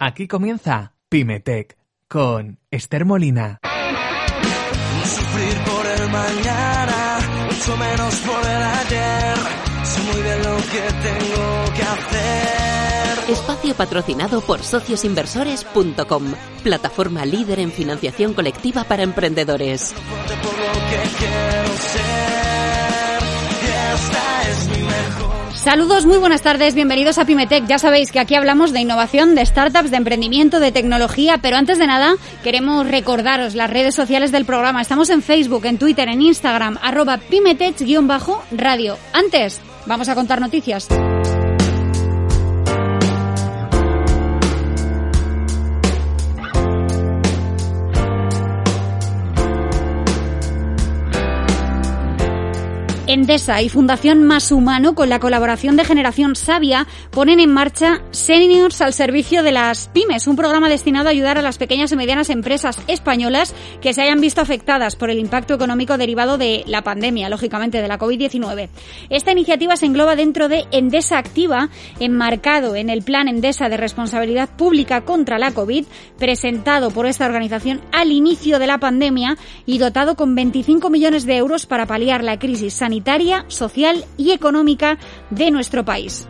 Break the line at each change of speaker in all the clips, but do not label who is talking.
Aquí comienza Pymetech con Esther Molina.
Sufrir por el mañana, mucho menos por el ayer. Sé muy bien lo que tengo que hacer.
Espacio patrocinado por sociosinversores.com, plataforma líder en financiación colectiva para emprendedores.
Fuerte por lo que quiero ser.
Saludos, muy buenas tardes, bienvenidos a Pymetech. Ya sabéis que aquí hablamos de innovación, de startups, de emprendimiento, de tecnología, pero antes de nada queremos recordaros las redes sociales del programa. Estamos en Facebook, en Twitter, en Instagram, arroba Pymetech-radio. Antes, vamos a contar noticias. Endesa y Fundación Más Humano, con la colaboración de Generación Sabia, ponen en marcha Seniors al servicio de las pymes, un programa destinado a ayudar a las pequeñas y medianas empresas españolas que se hayan visto afectadas por el impacto económico derivado de la pandemia, lógicamente de la COVID-19. Esta iniciativa se engloba dentro de Endesa Activa, enmarcado en el Plan Endesa de Responsabilidad Pública contra la COVID, presentado por esta organización al inicio de la pandemia y dotado con 25 millones de euros para paliar la crisis sanitaria social y económica de nuestro país.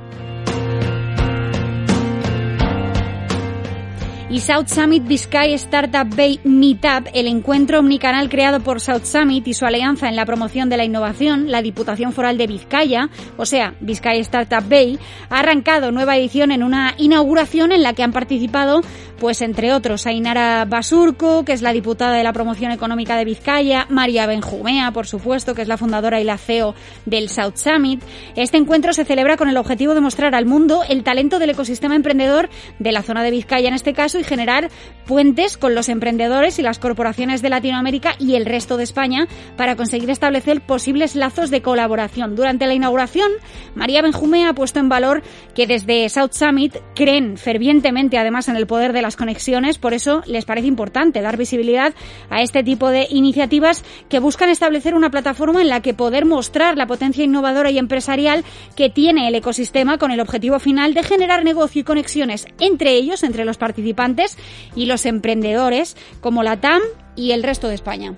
y South Summit Vizcay Startup Bay Meetup, el encuentro omnicanal creado por South Summit y su alianza en la promoción de la innovación, la Diputación Foral de Vizcaya, o sea, Vizcay Startup Bay, ha arrancado nueva edición en una inauguración en la que han participado, pues entre otros, Ainara Basurco, que es la diputada de la promoción económica de Vizcaya, María Benjumea, por supuesto, que es la fundadora y la CEO del South Summit. Este encuentro se celebra con el objetivo de mostrar al mundo el talento del ecosistema emprendedor de la zona de Vizcaya en este caso y generar puentes con los emprendedores y las corporaciones de Latinoamérica y el resto de España para conseguir establecer posibles lazos de colaboración. Durante la inauguración, María Benjumea ha puesto en valor que desde South Summit creen fervientemente además en el poder de las conexiones, por eso les parece importante dar visibilidad a este tipo de iniciativas que buscan establecer una plataforma en la que poder mostrar la potencia innovadora y empresarial que tiene el ecosistema con el objetivo final de generar negocio y conexiones entre ellos, entre los participantes y los emprendedores como la TAM y el resto de España.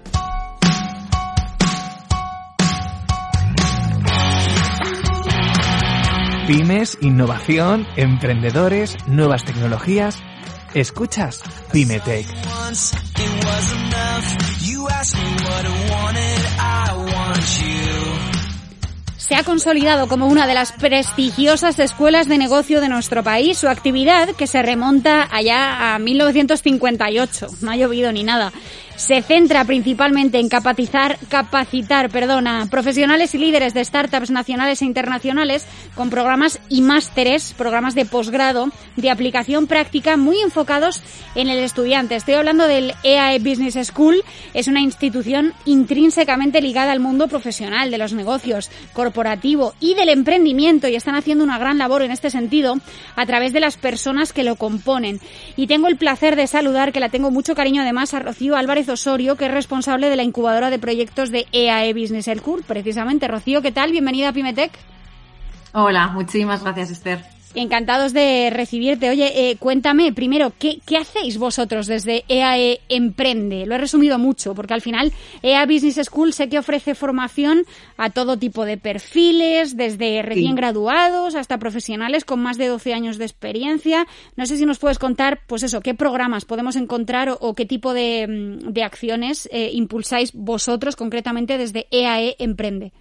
Pymes, innovación, emprendedores, nuevas tecnologías. Escuchas Pymetech.
Se ha consolidado como una de las prestigiosas escuelas de negocio de nuestro país. Su actividad, que se remonta allá a 1958, no ha llovido ni nada, se centra principalmente en capacitar, capacitar perdón, a profesionales y líderes de startups nacionales e internacionales con programas y másteres, programas de posgrado de aplicación práctica muy enfocados en el estudiante. Estoy hablando del EAE Business School, es una institución intrínsecamente ligada al mundo profesional, de los negocios, corporativo y del emprendimiento y están haciendo una gran labor en este sentido a través de las personas que lo componen. Y tengo el placer de saludar, que la tengo mucho cariño además, a Rocío Álvarez Osorio, que es responsable de la incubadora de proyectos de EAE Business School, precisamente. Rocío, ¿qué tal? Bienvenida a Pymetech.
Hola, muchísimas gracias, Esther.
Encantados de recibirte. Oye, eh, cuéntame primero, ¿qué, ¿qué, hacéis vosotros desde EAE Emprende? Lo he resumido mucho, porque al final EA Business School sé que ofrece formación a todo tipo de perfiles, desde recién sí. graduados hasta profesionales con más de 12 años de experiencia. No sé si nos puedes contar, pues eso, qué programas podemos encontrar o, o qué tipo de, de acciones eh, impulsáis vosotros concretamente desde EAE Emprende.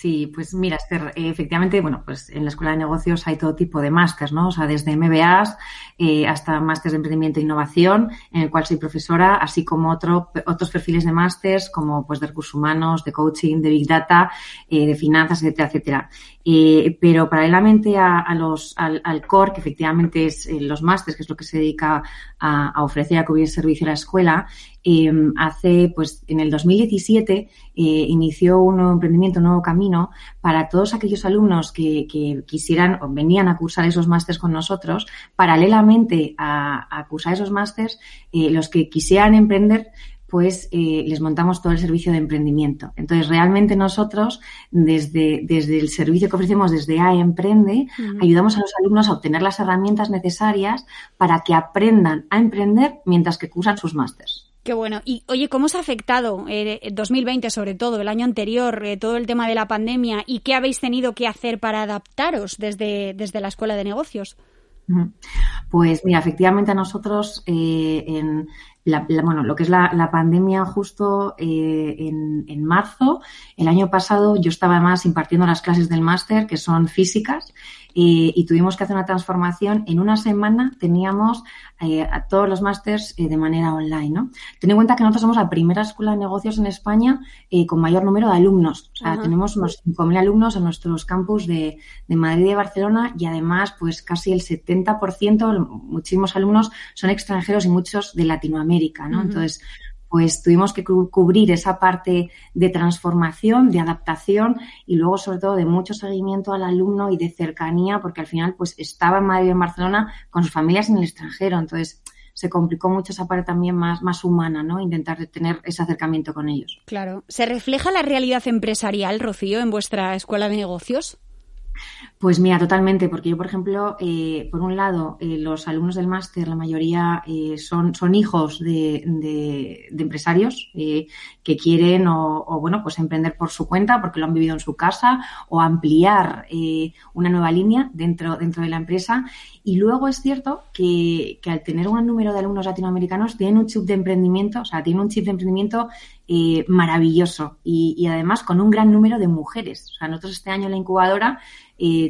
Sí, pues mira, Esther, efectivamente, bueno, pues en la Escuela de Negocios hay todo tipo de másters, ¿no? O sea, desde MBAs eh, hasta másters de emprendimiento e innovación, en el cual soy profesora, así como otro, otros perfiles de másters, como pues de recursos humanos, de coaching, de big data, eh, de finanzas, etcétera, etcétera. Eh, pero paralelamente a, los, al, al, core, que efectivamente es eh, los másters, que es lo que se dedica a, a ofrecer a cubrir servicio a la escuela, eh, hace, pues, en el 2017 eh, inició un nuevo emprendimiento, un nuevo camino para todos aquellos alumnos que, que quisieran o venían a cursar esos másters con nosotros. Paralelamente a, a cursar esos másters, eh, los que quisieran emprender pues eh, les montamos todo el servicio de emprendimiento. Entonces, realmente nosotros, desde, desde el servicio que ofrecemos desde A Emprende, uh -huh. ayudamos a los alumnos a obtener las herramientas necesarias para que aprendan a emprender mientras que cursan sus másters.
Qué bueno. Y oye, ¿cómo os ha afectado eh, 2020 sobre todo, el año anterior, eh, todo el tema de la pandemia y qué habéis tenido que hacer para adaptaros desde, desde la Escuela de Negocios?
Pues mira, efectivamente a nosotros eh, en, la, bueno, lo que es la, la pandemia justo eh, en, en, marzo. El año pasado yo estaba además impartiendo las clases del máster, que son físicas, eh, y tuvimos que hacer una transformación. En una semana teníamos eh, a todos los másters eh, de manera online. ¿no? Ten en cuenta que nosotros somos la primera escuela de negocios en España eh, con mayor número de alumnos. O sea, Ajá. tenemos unos 5.000 alumnos en nuestros campus de, de, Madrid y de Barcelona y además pues casi el 70%, muchísimos alumnos son extranjeros y muchos de Latinoamérica. ¿no? Entonces, pues tuvimos que cubrir esa parte de transformación, de adaptación y luego sobre todo de mucho seguimiento al alumno y de cercanía, porque al final pues estaba en Madrid en Barcelona con sus familias en el extranjero, entonces se complicó mucho esa parte también más, más humana, ¿no? Intentar tener ese acercamiento con ellos.
Claro. ¿Se refleja la realidad empresarial, Rocío, en vuestra escuela de negocios?
Pues mira, totalmente, porque yo, por ejemplo, eh, por un lado, eh, los alumnos del máster, la mayoría eh, son, son hijos de, de, de empresarios eh, que quieren o, o, bueno, pues emprender por su cuenta porque lo han vivido en su casa o ampliar eh, una nueva línea dentro, dentro de la empresa. Y luego es cierto que, que al tener un número de alumnos latinoamericanos tienen un chip de emprendimiento, o sea, tienen un chip de emprendimiento maravilloso y, y, además con un gran número de mujeres. O sea, nosotros este año en la incubadora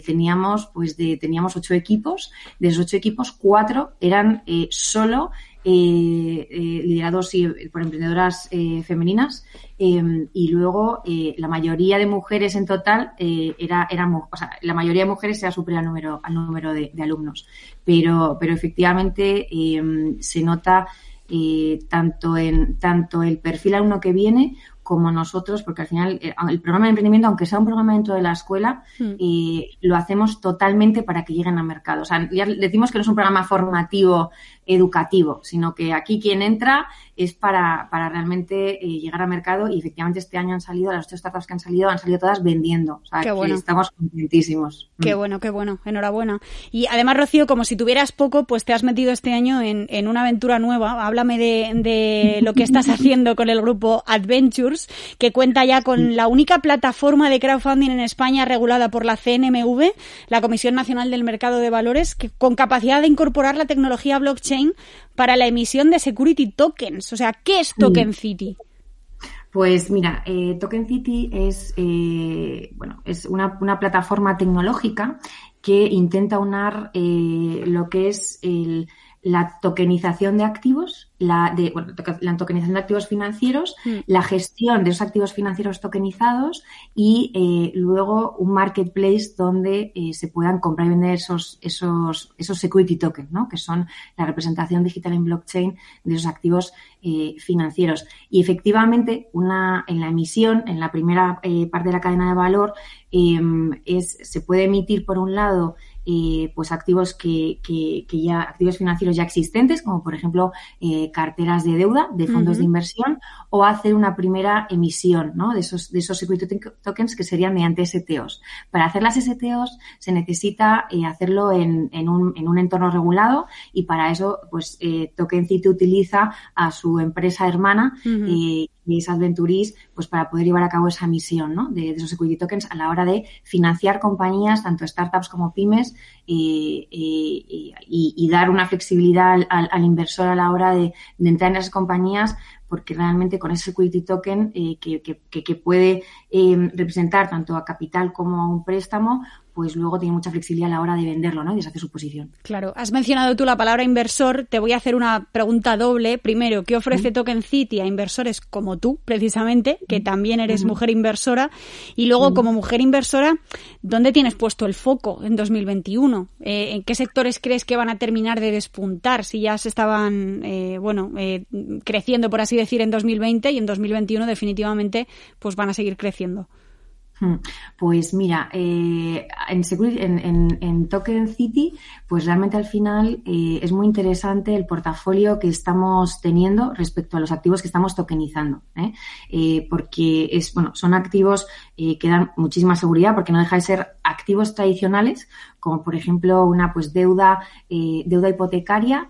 teníamos, pues, de, teníamos ocho equipos. De esos ocho equipos, cuatro eran eh, solo eh, eh, liderados por emprendedoras femeninas y luego la mayoría de mujeres en total era, eran, o sea, la mayoría de mujeres era superior al número, al número de, alumnos. Pero, pero efectivamente se nota tanto, en, tanto el perfil alumno que viene como nosotros, porque al final eh, el programa de emprendimiento, aunque sea un programa dentro de la escuela, mm. eh, lo hacemos totalmente para que lleguen al mercado. O sea, ya decimos que no es un programa formativo educativo, sino que aquí quien entra es para, para realmente eh, llegar al mercado y efectivamente este año han salido, las ocho startups que han salido, han salido todas vendiendo. O sea,
qué bueno.
estamos contentísimos.
Qué mm. bueno, qué bueno. Enhorabuena. Y además, Rocío, como si tuvieras poco, pues te has metido este año en, en una aventura nueva. Háblame de, de lo que estás haciendo con el grupo Adventures, que cuenta ya con la única plataforma de crowdfunding en España regulada por la CNMV, la Comisión Nacional del Mercado de Valores, que, con capacidad de incorporar la tecnología blockchain para la emisión de security tokens. O sea, ¿qué es Token City?
Pues mira, eh, Token City es, eh, bueno, es una, una, plataforma tecnológica que intenta unar eh, lo que es el, la tokenización de activos la, de, bueno, la tokenización de activos financieros, mm. la gestión de esos activos financieros tokenizados y eh, luego un marketplace donde eh, se puedan comprar y vender esos, esos, esos security tokens, ¿no? que son la representación digital en blockchain de esos activos eh, financieros. Y efectivamente, una, en la emisión, en la primera parte de la cadena de valor, em, es, se puede emitir por un lado eh, pues activos que, que, que, ya, activos financieros ya existentes, como por ejemplo eh, carteras de deuda de fondos uh -huh. de inversión, o hacer una primera emisión ¿no? de, esos, de esos security tokens que serían mediante STOs. Para hacer las STOs se necesita eh, hacerlo en, en, un, en, un, entorno regulado y para eso pues eh, Token City utiliza a su empresa hermana uh -huh y es Adventuris, pues para poder llevar a cabo esa misión ¿no? de, esos equity tokens a la hora de financiar compañías, tanto startups como pymes, y, y, y, y dar una flexibilidad al, inversor a la hora de, entrar en esas compañías porque realmente con ese security token eh, que, que, que, puede eh, representar tanto a capital como a un préstamo, pues luego tiene mucha flexibilidad a la hora de venderlo, ¿no? Y deshacer su posición.
Claro, has mencionado tú la palabra inversor, te voy a hacer una pregunta doble. Primero, ¿qué ofrece Token City a inversores como tú, precisamente, que también eres mujer inversora? Y luego, como mujer inversora, ¿dónde tienes puesto el foco en 2021? Eh, ¿En qué sectores crees que van a terminar de despuntar si ya se estaban, eh, bueno, eh, creciendo, por así decir, en 2020 y en 2021 definitivamente pues van a seguir creciendo?
Hmm. Pues mira, eh, en, Token City, pues realmente al final eh, es muy interesante el portafolio que estamos teniendo respecto a los activos que estamos tokenizando, ¿eh? porque es, bueno, son activos que dan muchísima seguridad porque no deja de ser activos tradicionales, como por ejemplo una pues deuda, deuda hipotecaria,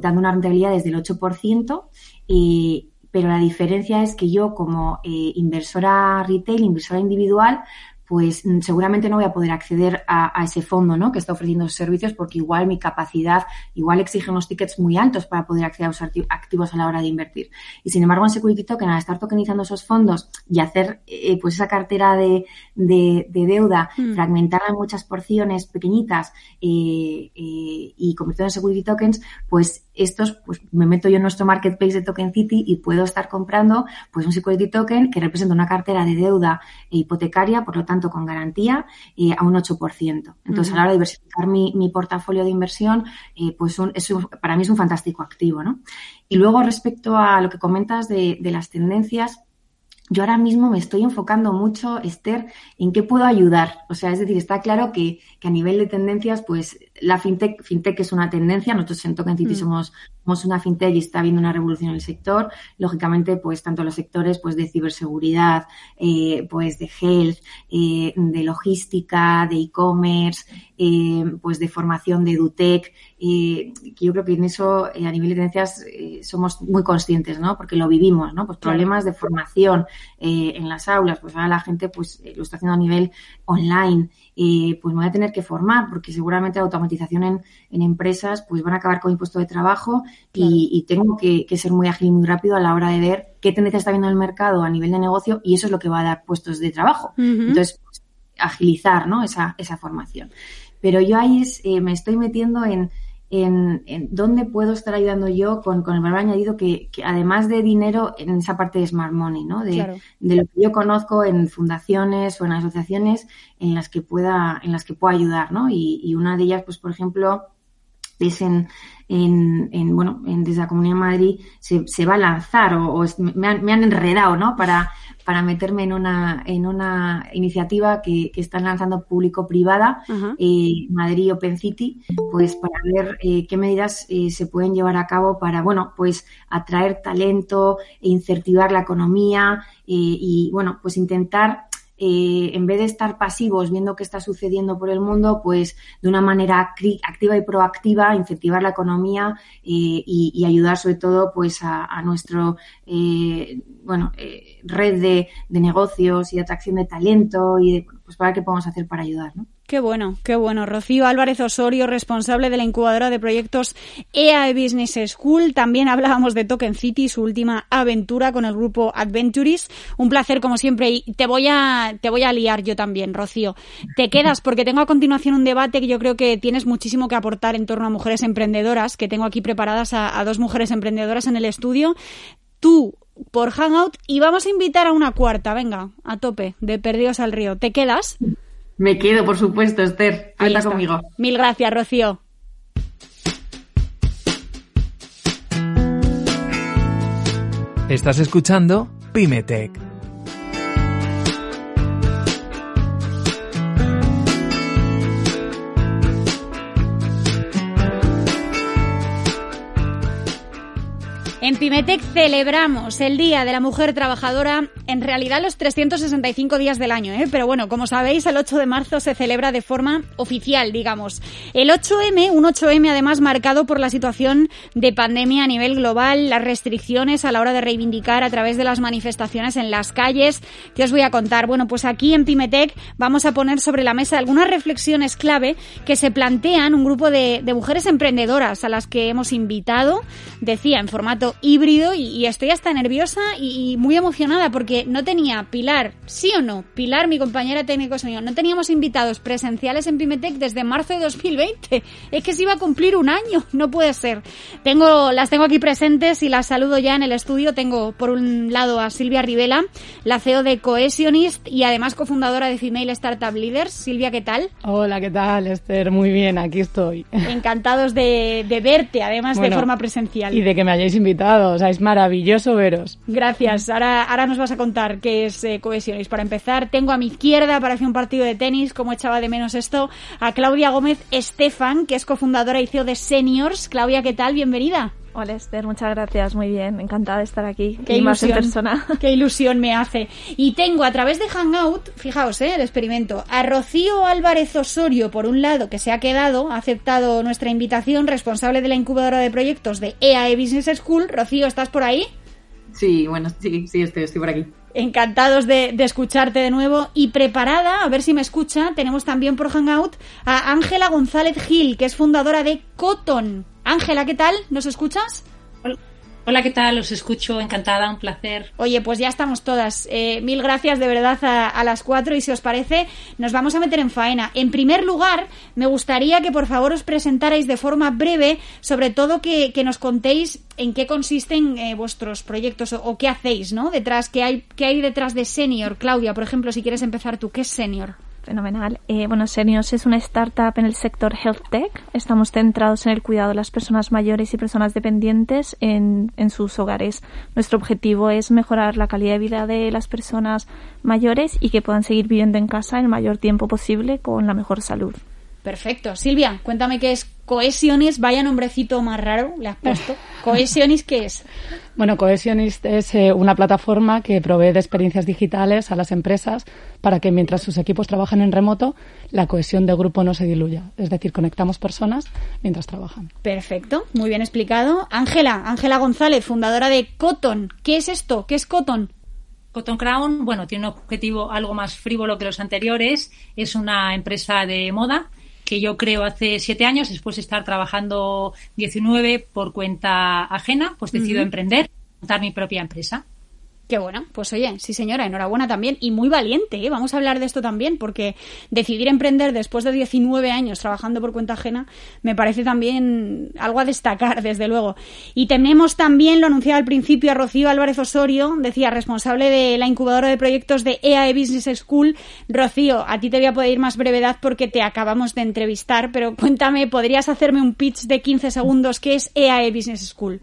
dando una rentabilidad desde el 8%. y pero la diferencia es que yo como eh, inversora retail, inversora individual, pues mm, seguramente no voy a poder acceder a, ese fondo ¿no? que está ofreciendo esos servicios porque igual mi capacidad, igual exige unos tickets muy altos para poder acceder a los activos a la hora de invertir. Y sin embargo, en Security Token, al estar tokenizando esos fondos y hacer eh, pues esa cartera de, de, deuda, hmm. fragmentarla en muchas porciones pequeñitas eh, eh, y convertirla en Security Tokens, pues estos, pues me meto yo en nuestro marketplace de Token City y puedo estar comprando pues un security token que representa una cartera de deuda hipotecaria, por lo tanto con garantía eh, a un 8%. Entonces, a la hora de diversificar mi, portafolio de inversión, eh, pues eso para mí es un fantástico activo, ¿no? Y luego, respecto a lo que comentas de, de las tendencias, yo ahora mismo me estoy enfocando mucho, Esther, en qué puedo ayudar. O sea, es decir, está claro que, que a nivel de tendencias, pues la fintech, fintech es una tendencia. Nosotros en Token City mm. somos, somos una fintech y está habiendo una revolución en el sector. Lógicamente, pues tanto los sectores pues de ciberseguridad, eh, pues de health, eh, de logística, de e-commerce, eh, pues de formación de EduTech. Yo creo que en eso, a nivel de tendencias, somos muy conscientes, ¿no? Porque lo vivimos, ¿no? Pues problemas de formación en las aulas, pues ahora la gente pues lo está haciendo a nivel online. pues me voy a tener que formar porque seguramente la automatización en, en empresas pues van a acabar con mi puesto de trabajo y, tengo que, ser muy ágil y muy rápido a la hora de ver qué tendencia está viendo el mercado a nivel de negocio y eso es lo que va a dar puestos de trabajo. Entonces, pues, agilizar ¿no? esa, esa formación. Pero yo ahí es, me estoy metiendo en, en, dónde puedo estar ayudando yo con, con el valor añadido que, además de dinero en esa parte de Smart Money, ¿no? De, de, lo que yo conozco en fundaciones o en asociaciones en las que pueda, en las que pueda ayudar, ¿no? Y, y una de ellas, pues, por ejemplo, es en, en, en bueno, en, desde la Comunidad de Madrid se, se va a lanzar o, me, han, me han enredado, ¿no? Para, para meterme en una, en una iniciativa que, que están lanzando público-privada, eh, Madrid Open City, pues para ver eh, qué medidas eh, se pueden llevar a cabo para, bueno, pues atraer talento, e incentivar la economía y, bueno, pues intentar eh, en vez de estar pasivos viendo qué está sucediendo por el mundo, pues de una manera activa y proactiva incentivar la economía eh, y, ayudar sobre todo pues a, nuestro eh, bueno eh, red de, negocios y de atracción de talento y de, pues para qué podemos hacer para ayudar, ¿no?
Qué bueno, qué bueno. Rocío Álvarez Osorio, responsable de la incubadora de proyectos EAE Business School. También hablábamos de Token City, su última aventura con el grupo Adventuris. Un placer, como siempre. Y te voy a, te voy a liar yo también, Rocío. Te quedas porque tengo a continuación un debate que yo creo que tienes muchísimo que aportar en torno a mujeres emprendedoras, que tengo aquí preparadas a dos mujeres emprendedoras en el estudio. Tú, por Hangout, y vamos a invitar a una cuarta, venga, a tope, de Perdidos al Río. ¿Te quedas?
Me quedo, por supuesto, Esther. Cuenta conmigo.
Mil gracias, Rocío.
Estás escuchando Pymetech
En Pimetec celebramos el Día de la Mujer Trabajadora, en realidad los 365 días del año, ¿eh? pero bueno, como sabéis, el 8 de marzo se celebra de forma oficial, digamos. El 8M, un 8M además marcado por la situación de pandemia a nivel global, las restricciones a la hora de reivindicar a través de las manifestaciones en las calles. ¿Qué os voy a contar? Bueno, pues aquí en Pimetec vamos a poner sobre la mesa algunas reflexiones clave que se plantean un grupo de, de mujeres emprendedoras a las que hemos invitado, decía, en formato híbrido y, estoy hasta nerviosa y, muy emocionada porque no tenía Pilar, sí o no, Pilar, mi compañera técnico sonido, no teníamos invitados presenciales en Pimetec desde marzo de 2020. Es que se iba a cumplir un año, no puede ser. Tengo, las tengo aquí presentes y las saludo ya en el estudio. Tengo por un lado a Silvia Rivela, la CEO de Cohesionist y además cofundadora de Female Startup Leaders. Silvia, ¿qué tal?
Hola, ¿qué tal, Esther? Muy bien, aquí estoy.
Encantados de, verte, además de forma presencial.
Y de que me hayáis invitado, o sea, es maravilloso veros.
Gracias. Ahora, ahora nos vas a contar qué es eh, Cohesionist. Para empezar, tengo a mi izquierda, parece un partido de tenis, como echaba de menos esto, a Claudia Gómez Estefan, que es cofundadora y CEO de Seniors. Claudia, ¿qué tal? Bienvenida.
Hola Esther, muchas gracias, muy bien, encantada de estar aquí.
Qué ilusión, persona. Qué ilusión me hace. Y tengo a través de Hangout, fijaos, ¿eh? el experimento, a Rocío Álvarez Osorio, por un lado, que se ha quedado, ha aceptado nuestra invitación, responsable de la incubadora de proyectos de EAE Business School. Rocío, ¿estás por ahí?
Sí, bueno, sí, sí, estoy, estoy por aquí.
Encantados de, de, escucharte de nuevo y preparada, a ver si me escucha, tenemos también por Hangout a Ángela González Gil, que es fundadora de Cotton, Ángela, ¿qué tal? ¿Nos escuchas?
Hola, ¿qué tal? Os escucho, encantada, un placer.
Oye, pues ya estamos todas. Eh, mil gracias de verdad a, las cuatro y si os parece, nos vamos a meter en faena. En primer lugar, me gustaría que por favor os presentarais de forma breve, sobre todo que, nos contéis en qué consisten eh, vuestros proyectos o, qué hacéis, ¿no? Detrás, qué hay, qué hay detrás de Senior. Claudia, por ejemplo, si quieres empezar tú, ¿qué es Senior?
Fenomenal. Eh, bueno, Seniors es una startup en el sector health tech. Estamos centrados en el cuidado de las personas mayores y personas dependientes en, en sus hogares. Nuestro objetivo es mejorar la calidad de vida de las personas mayores y que puedan seguir viviendo en casa el mayor tiempo posible con la mejor salud.
Perfecto. Silvia, cuéntame qué es Cohesiones. Vaya nombrecito más raro le has puesto. ¿Cohesiones qué es?
Bueno, Cohesiones es eh, una plataforma que provee de experiencias digitales a las empresas para que mientras sus equipos trabajan en remoto, la cohesión de grupo no se diluya. Es decir, conectamos personas mientras trabajan.
Perfecto, muy bien explicado. Ángela, Ángela González, fundadora de Cotton. ¿Qué es esto? ¿Qué es Cotton?
Cotton Crown, bueno, tiene un objetivo algo más frívolo que los anteriores. Es una empresa de moda que yo creo hace siete años, después de estar trabajando 19 por cuenta ajena, pues decido emprender, montar mi propia empresa.
Qué bueno, pues oye, sí señora, enhorabuena también y muy valiente, ¿eh? vamos a hablar de esto también porque decidir emprender después de 19 años trabajando por cuenta ajena me parece también algo a destacar, desde luego. Y tenemos también, lo anunciaba al principio, a Rocío Álvarez Osorio, decía, responsable de la incubadora de proyectos de EAE Business School. Rocío, a ti te voy a poder ir más brevedad porque te acabamos de entrevistar, pero cuéntame, ¿podrías hacerme un pitch de 15 segundos? ¿Qué es EAE Business School?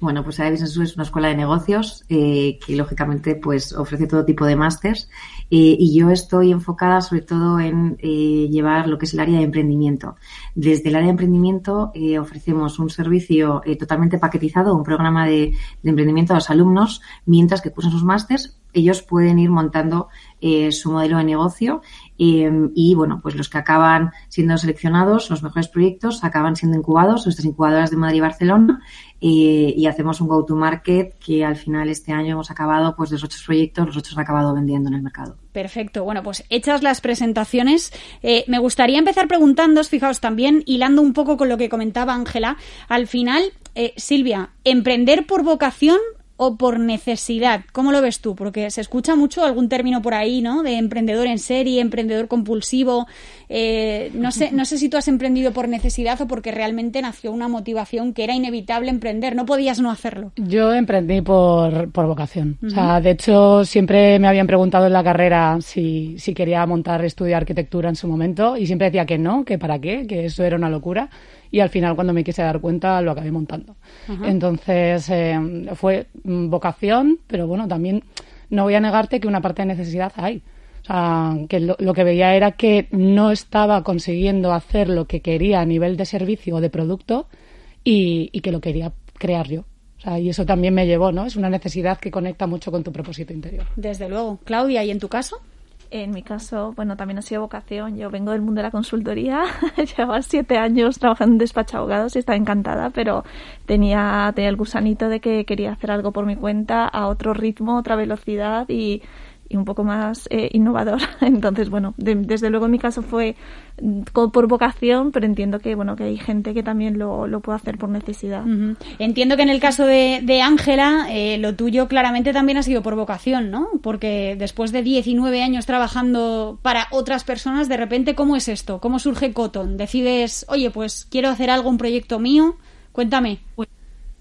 Bueno, pues AE School es una escuela de negocios eh, que lógicamente pues ofrece todo tipo de másters eh, y yo estoy enfocada sobre todo en eh, llevar lo que es el área de emprendimiento. Desde el área de emprendimiento ofrecemos un servicio totalmente paquetizado, un programa de, de, emprendimiento a los alumnos mientras que cursan sus másters. Ellos pueden ir montando su modelo de negocio y bueno, pues los que acaban siendo seleccionados, los mejores proyectos, acaban siendo incubados, nuestras incubadoras de Madrid y Barcelona, y hacemos un go-to-market que al final este año hemos acabado, pues de los ocho proyectos, los ocho han acabado vendiendo en el mercado.
Perfecto. Bueno, pues hechas las presentaciones, eh, me gustaría empezar preguntándoos, fijaos también, hilando un poco con lo que comentaba Ángela, al final, eh, Silvia, ¿emprender por vocación o por necesidad? ¿Cómo lo ves tú? Porque se escucha mucho algún término por ahí, ¿no? De emprendedor en serie, emprendedor compulsivo. Eh, no, sé, no sé si tú has emprendido por necesidad o porque realmente nació una motivación que era inevitable emprender. No podías no hacerlo.
Yo emprendí por, por vocación. O sea, de hecho, siempre me habían preguntado en la carrera si, si quería montar, estudiar arquitectura en su momento y siempre decía que no, que para qué, que eso era una locura y al final cuando me quise dar cuenta lo acabé montando. Entonces eh, fue vocación, pero bueno, también no voy a negarte que una parte de necesidad hay. O sea, que lo, que veía era que no estaba consiguiendo hacer lo que quería a nivel de servicio o de producto y, y que lo quería crear yo. O sea, y eso también me llevó, ¿no? Es una necesidad que conecta mucho con tu propósito interior.
Desde luego. Claudia, ¿y en tu caso?
En mi caso, bueno, también ha sido vocación. Yo vengo del mundo de la consultoría, llevaba siete años trabajando en despacho de abogados y estaba encantada, pero tenía, tenía el gusanito de que quería hacer algo por mi cuenta, a otro ritmo, otra velocidad y, y un poco más eh, innovador. Entonces, bueno, desde luego en mi caso fue mm, por vocación, pero entiendo que bueno que hay gente que también lo, lo puede hacer por necesidad.
Entiendo que en el caso de Ángela, eh, lo tuyo claramente también ha sido por vocación, ¿no? Porque después de 19 años trabajando para otras personas, de repente, ¿cómo es esto? ¿Cómo surge Cotton? Decides, oye, pues quiero hacer algo, un proyecto mío. Cuéntame.
Pues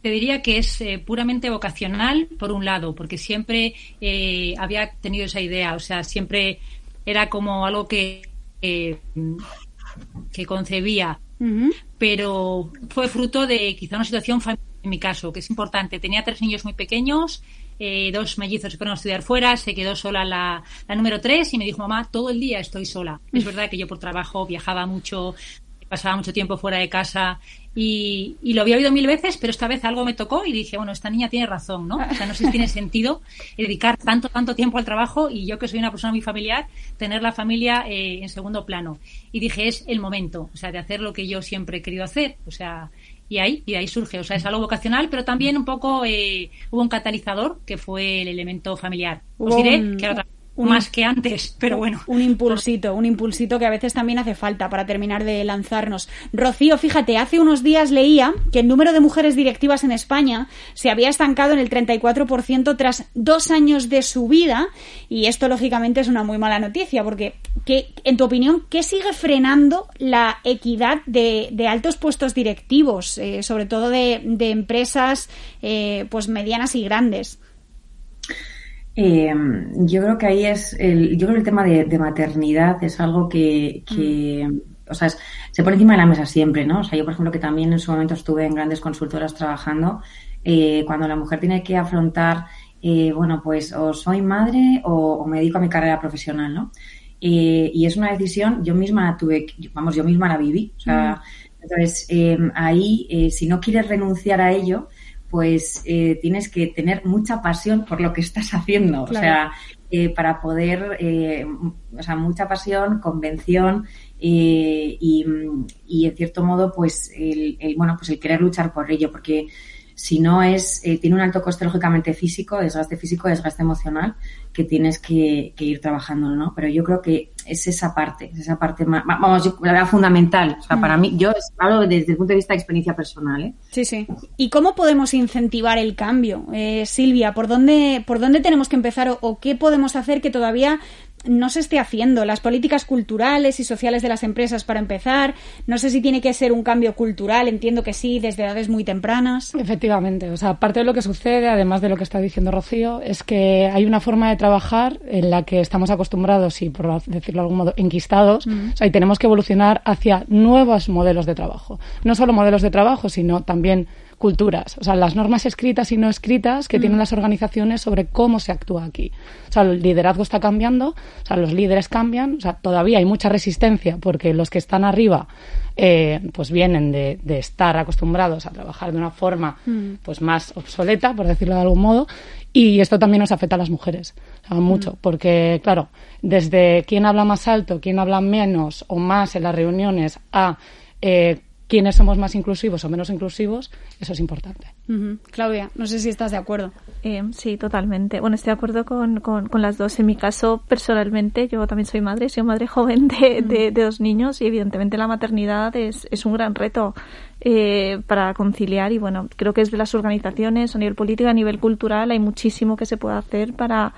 te diría que es eh, puramente vocacional, por un lado, porque siempre eh, había tenido esa idea, o sea, siempre era como algo que, que concebía, pero fue fruto de quizá una situación familiar en mi caso, que es importante. Tenía tres niños muy pequeños, eh, dos mellizos que fueron a estudiar fuera, se quedó sola la, la número tres y me dijo, mamá, todo el día estoy sola. Es verdad que yo por trabajo viajaba mucho, pasaba mucho tiempo fuera de casa y, lo había oído mil veces, pero esta vez algo me tocó y dije, bueno, esta niña tiene razón, ¿no? O sea, no sé si tiene sentido dedicar tanto, tanto tiempo al trabajo y yo que soy una persona muy familiar, tener la familia eh, en segundo plano. Y dije, es el momento, o sea, de hacer lo que yo siempre he querido hacer, o sea, y ahí, y ahí surge, o sea, es algo vocacional, pero también un poco eh, hubo un catalizador que fue el elemento familiar. Os diré que otra más que antes, pero bueno.
Un impulsito, un impulsito que a veces también hace falta para terminar de lanzarnos. Rocío, fíjate, hace unos días leía que el número de mujeres directivas en España se había estancado en el 34% tras dos años de su vida y esto lógicamente es una muy mala noticia porque, ¿qué, en tu opinión, ¿qué sigue frenando la equidad de, altos puestos directivos, eh, sobre todo de, empresas eh, pues medianas y grandes?
Eh, yo creo que ahí es, el, yo creo que el tema de, maternidad es algo que, o sea, se pone encima de la mesa siempre, ¿no? O sea, yo, por ejemplo, que también en su momento estuve en grandes consultoras trabajando, eh, cuando la mujer tiene que afrontar, eh, bueno, pues o soy madre o, me dedico a mi carrera profesional, ¿no? y es una decisión, yo misma la tuve, vamos, yo misma la viví, o sea, entonces ahí, si no quieres renunciar a ello, pues eh, tienes que tener mucha pasión por lo que estás haciendo. O sea, eh, para poder, eh, o sea, mucha pasión, convención y, y, en cierto modo, pues el, el, bueno, pues el querer luchar por ello, porque si no es, tiene un alto coste lógicamente físico, desgaste físico, desgaste emocional, que tienes que, ir trabajando, ¿no? Pero yo creo que es esa parte, es esa parte más, vamos, yo, la verdad fundamental. O sea, para mm. mí, yo hablo desde el punto de vista de experiencia personal, ¿eh?
Sí, sí. ¿Y cómo podemos incentivar el cambio? Eh, Silvia, ¿por dónde, ¿por dónde tenemos que empezar o qué podemos hacer que todavía no se esté haciendo. Las políticas culturales y sociales de las empresas, para empezar, no sé si tiene que ser un cambio cultural, entiendo que sí, desde edades muy tempranas.
Efectivamente, o sea, parte de lo que sucede, además de lo que está diciendo Rocío, es que hay una forma de trabajar en la que estamos acostumbrados y, por decirlo de algún modo, enquistados, o sea, y tenemos que evolucionar hacia nuevos modelos de trabajo. No solo modelos de trabajo, sino también culturas, o sea, las normas escritas y no escritas que tienen las organizaciones sobre cómo se actúa aquí. O sea, el liderazgo está cambiando, o sea, los líderes cambian, o sea, todavía hay mucha resistencia porque los que están arriba eh, pues vienen de, estar acostumbrados a trabajar de una forma pues más obsoleta, por decirlo de algún modo, y esto también nos afecta a las mujeres, mucho, porque, claro, desde quién habla más alto, quién habla menos o más en las reuniones, a eh, quiénes somos más inclusivos o menos inclusivos, eso es importante.
Claudia, no sé si estás de acuerdo.
Eh, sí, totalmente. Bueno, estoy de acuerdo con, con, las dos. En mi caso, personalmente, yo también soy madre, soy madre joven de, de, dos niños y evidentemente la maternidad es, es un gran reto eh, para conciliar y bueno, creo que desde las organizaciones a nivel político, a nivel cultural, hay muchísimo que se puede hacer para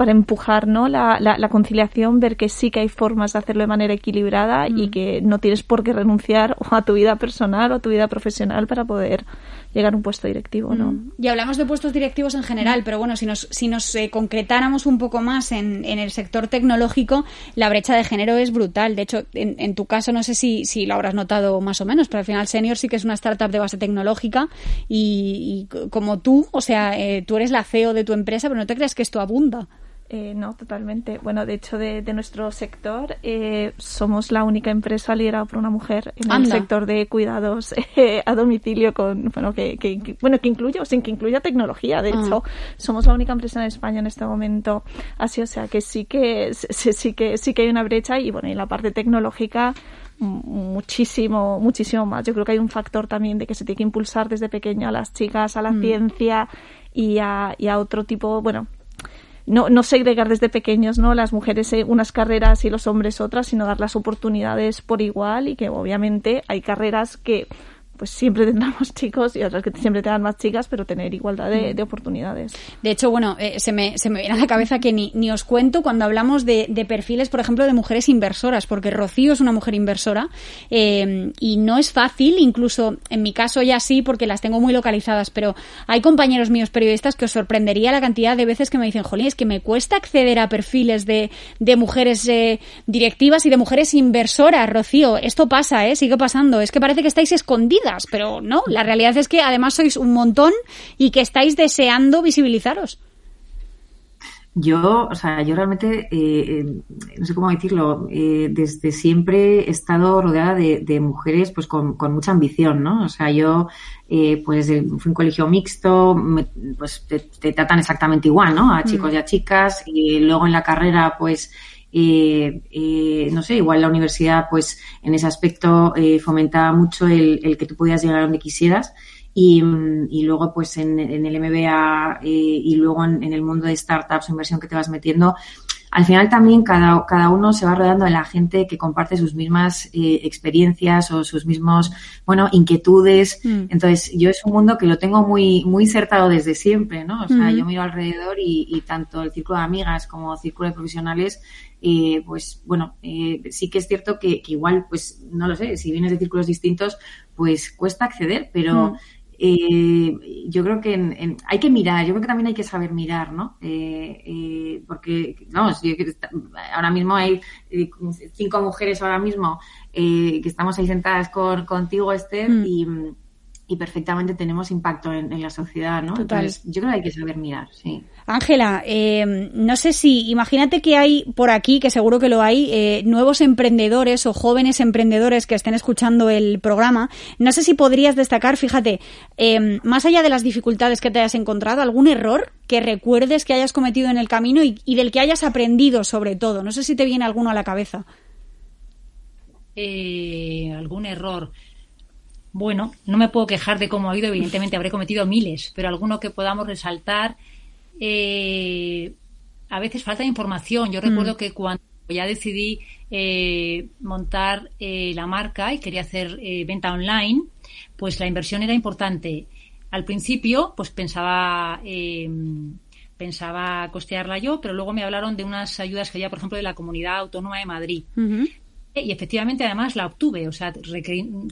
para empujar ¿no? La, la, conciliación, ver que sí que hay formas de hacerlo de manera equilibrada y mm. que no tienes por qué renunciar a tu vida personal o a tu vida profesional para poder llegar a un puesto directivo. ¿no? Mm.
Y hablamos de puestos directivos en general, pero bueno, si nos, si nos eh, concretáramos un poco más en, en, el sector tecnológico, la brecha de género es brutal. De hecho, en, en tu caso, no sé si, si lo habrás notado más o menos, pero al final Senior sí que es una startup de base tecnológica y, como tú, o sea, eh, tú eres la CEO de tu empresa, pero no te creas que esto abunda.
Eh, no, totalmente. Bueno, de hecho, de, nuestro sector, eh, somos la única empresa liderada por una mujer en el sector de cuidados eh, a domicilio, con bueno que, que, bueno que incluya o sin que incluya tecnología. De ah. hecho, somos la única empresa en España en este momento. Así, o sea, que sí que sí, sí que sí que hay una brecha y bueno, y la parte tecnológica muchísimo, muchísimo más. Yo creo que hay un factor también de que se tiene que impulsar desde pequeño a las chicas a la mm. ciencia y a, y a otro tipo, bueno, no, no segregar desde pequeños, ¿no? Las mujeres eh, unas carreras y los hombres otras, sino dar las oportunidades por igual y que obviamente hay carreras que pues siempre tendremos chicos y otras que siempre tengan más chicas, pero tener igualdad de, mm. oportunidades.
De hecho, bueno, eh, se, me, se me viene a la cabeza que ni, ni os cuento cuando hablamos de, de, perfiles, por ejemplo, de mujeres inversoras, porque Rocío es una mujer inversora eh, y no es fácil, incluso en mi caso ya sí, porque las tengo muy localizadas, pero hay compañeros míos periodistas que os sorprendería la cantidad de veces que me dicen, jolín, es que me cuesta acceder a perfiles de, de mujeres eh, directivas y de mujeres inversoras, Rocío. Esto pasa, ¿eh? Sigue pasando. Es que parece que estáis escondidas pero no, la realidad es que además sois un montón y que estáis deseando visibilizaros.
Yo, o sea, yo realmente, eh, eh, no sé cómo decirlo, eh, desde siempre he estado rodeada de, mujeres pues con, mucha ambición, ¿no? O sea, yo, pues fui un colegio mixto, pues te, tratan exactamente igual, ¿no? A chicos y a chicas, y luego en la carrera, pues eh, eh, no sé, igual la universidad, pues en ese aspecto eh, fomentaba mucho el, que tú pudieras llegar a donde quisieras. Y, y luego, pues en, el MBA eh, y luego en, en, el mundo de startups inversión que te vas metiendo, al final también cada, cada uno se va rodeando de la gente que comparte sus mismas eh, experiencias o sus mismos, bueno, inquietudes. Mm. Entonces, yo es un mundo que lo tengo muy, muy insertado desde siempre, ¿no? O sea, yo miro alrededor y, y, tanto el círculo de amigas como el círculo de profesionales eh, pues bueno, eh, sí que es cierto que, igual, pues no lo sé, si vienes de círculos distintos, pues cuesta acceder, pero mm. Eh, yo creo que hay que mirar, yo creo que también hay que saber mirar, ¿no? porque, vamos, ahora mismo hay cinco mujeres ahora mismo que estamos ahí sentadas con, contigo, Esther, mm. y y perfectamente tenemos impacto en, la sociedad, ¿no? Entonces, yo creo que hay que saber mirar, sí.
Ángela, eh, no sé si, imagínate que hay por aquí, que seguro que lo hay, eh, nuevos emprendedores o jóvenes emprendedores que estén escuchando el programa. No sé si podrías destacar, fíjate, eh, más allá de las dificultades que te hayas encontrado, algún error que recuerdes que hayas cometido en el camino y, y del que hayas aprendido sobre todo. No sé si te viene alguno a la cabeza.
algún error. Bueno, no me puedo quejar de cómo ha ido, evidentemente habré cometido miles, pero alguno que podamos resaltar, eh, a veces falta información. Yo recuerdo mm. que cuando ya decidí eh, montar eh, la marca y quería hacer venta online, pues la inversión era importante. Al principio, pues pensaba pensaba costearla yo, pero luego me hablaron de unas ayudas que había, por ejemplo, de la Comunidad Autónoma de Madrid y efectivamente además la obtuve, o sea,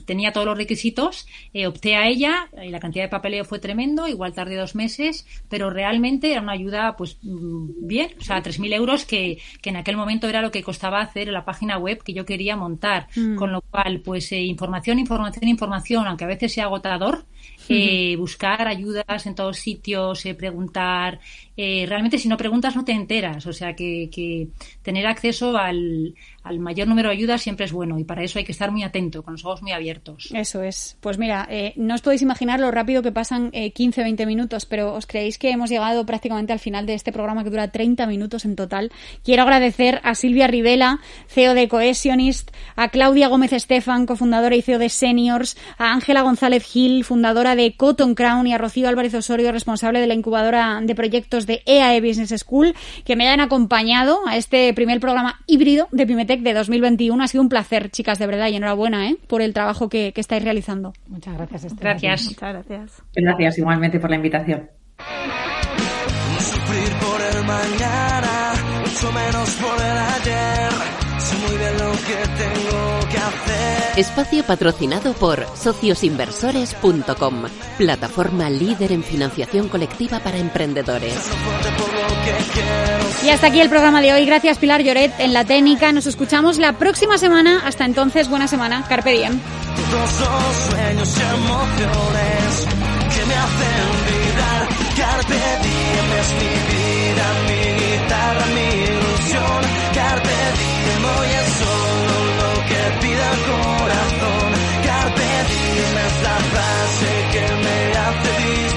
tenía todos los requisitos, eh, opté a ella y la cantidad de papeleo fue tremendo, igual tardé dos meses, pero realmente era una ayuda pues mm, bien, o sea, 3.000 euros que, que en aquel momento era lo que costaba hacer la página web que yo quería montar, mm. con lo cual pues eh, información, información, información, aunque a veces sea agotador, eh, buscar ayudas en todos sitios, eh, preguntar. Eh, realmente si no preguntas no te enteras, o sea que, tener acceso al, mayor número de ayudas siempre es bueno y para eso hay que estar muy atento, con los ojos muy abiertos.
Eso es. Pues mira, eh, no os podéis imaginar lo rápido que pasan 15-20 minutos, pero ¿os creéis que hemos llegado prácticamente al final de este programa que dura 30 minutos en total? Quiero agradecer a Silvia Rivela, CEO de Cohesionist, a Claudia Gómez Estefan, cofundadora y CEO de Seniors, a Ángela González Gil, fundadora de Cotton Crown y a Rocío Álvarez Osorio, responsable de la incubadora de proyectos de EAE Business School, que me hayan acompañado a este primer programa híbrido de Pimetec de 2021. Ha sido un placer, chicas, de verdad, y enhorabuena ¿eh? por el trabajo que, estáis realizando.
Muchas gracias,
Gracias.
Muchas gracias.
Gracias igualmente por la invitación.
por el mañana, mucho menos por el ayer muy bien lo que tengo que hacer.
Espacio patrocinado por sociosinversores.com, plataforma líder en financiación colectiva para emprendedores.
Y hasta aquí el programa de hoy. Gracias Pilar Lloret en la técnica. Nos escuchamos la próxima semana. Hasta entonces, buena semana. Carpe diem.
sueños y emociones que me hacen vibrar. Carpe diem es mi vida, frase que me hace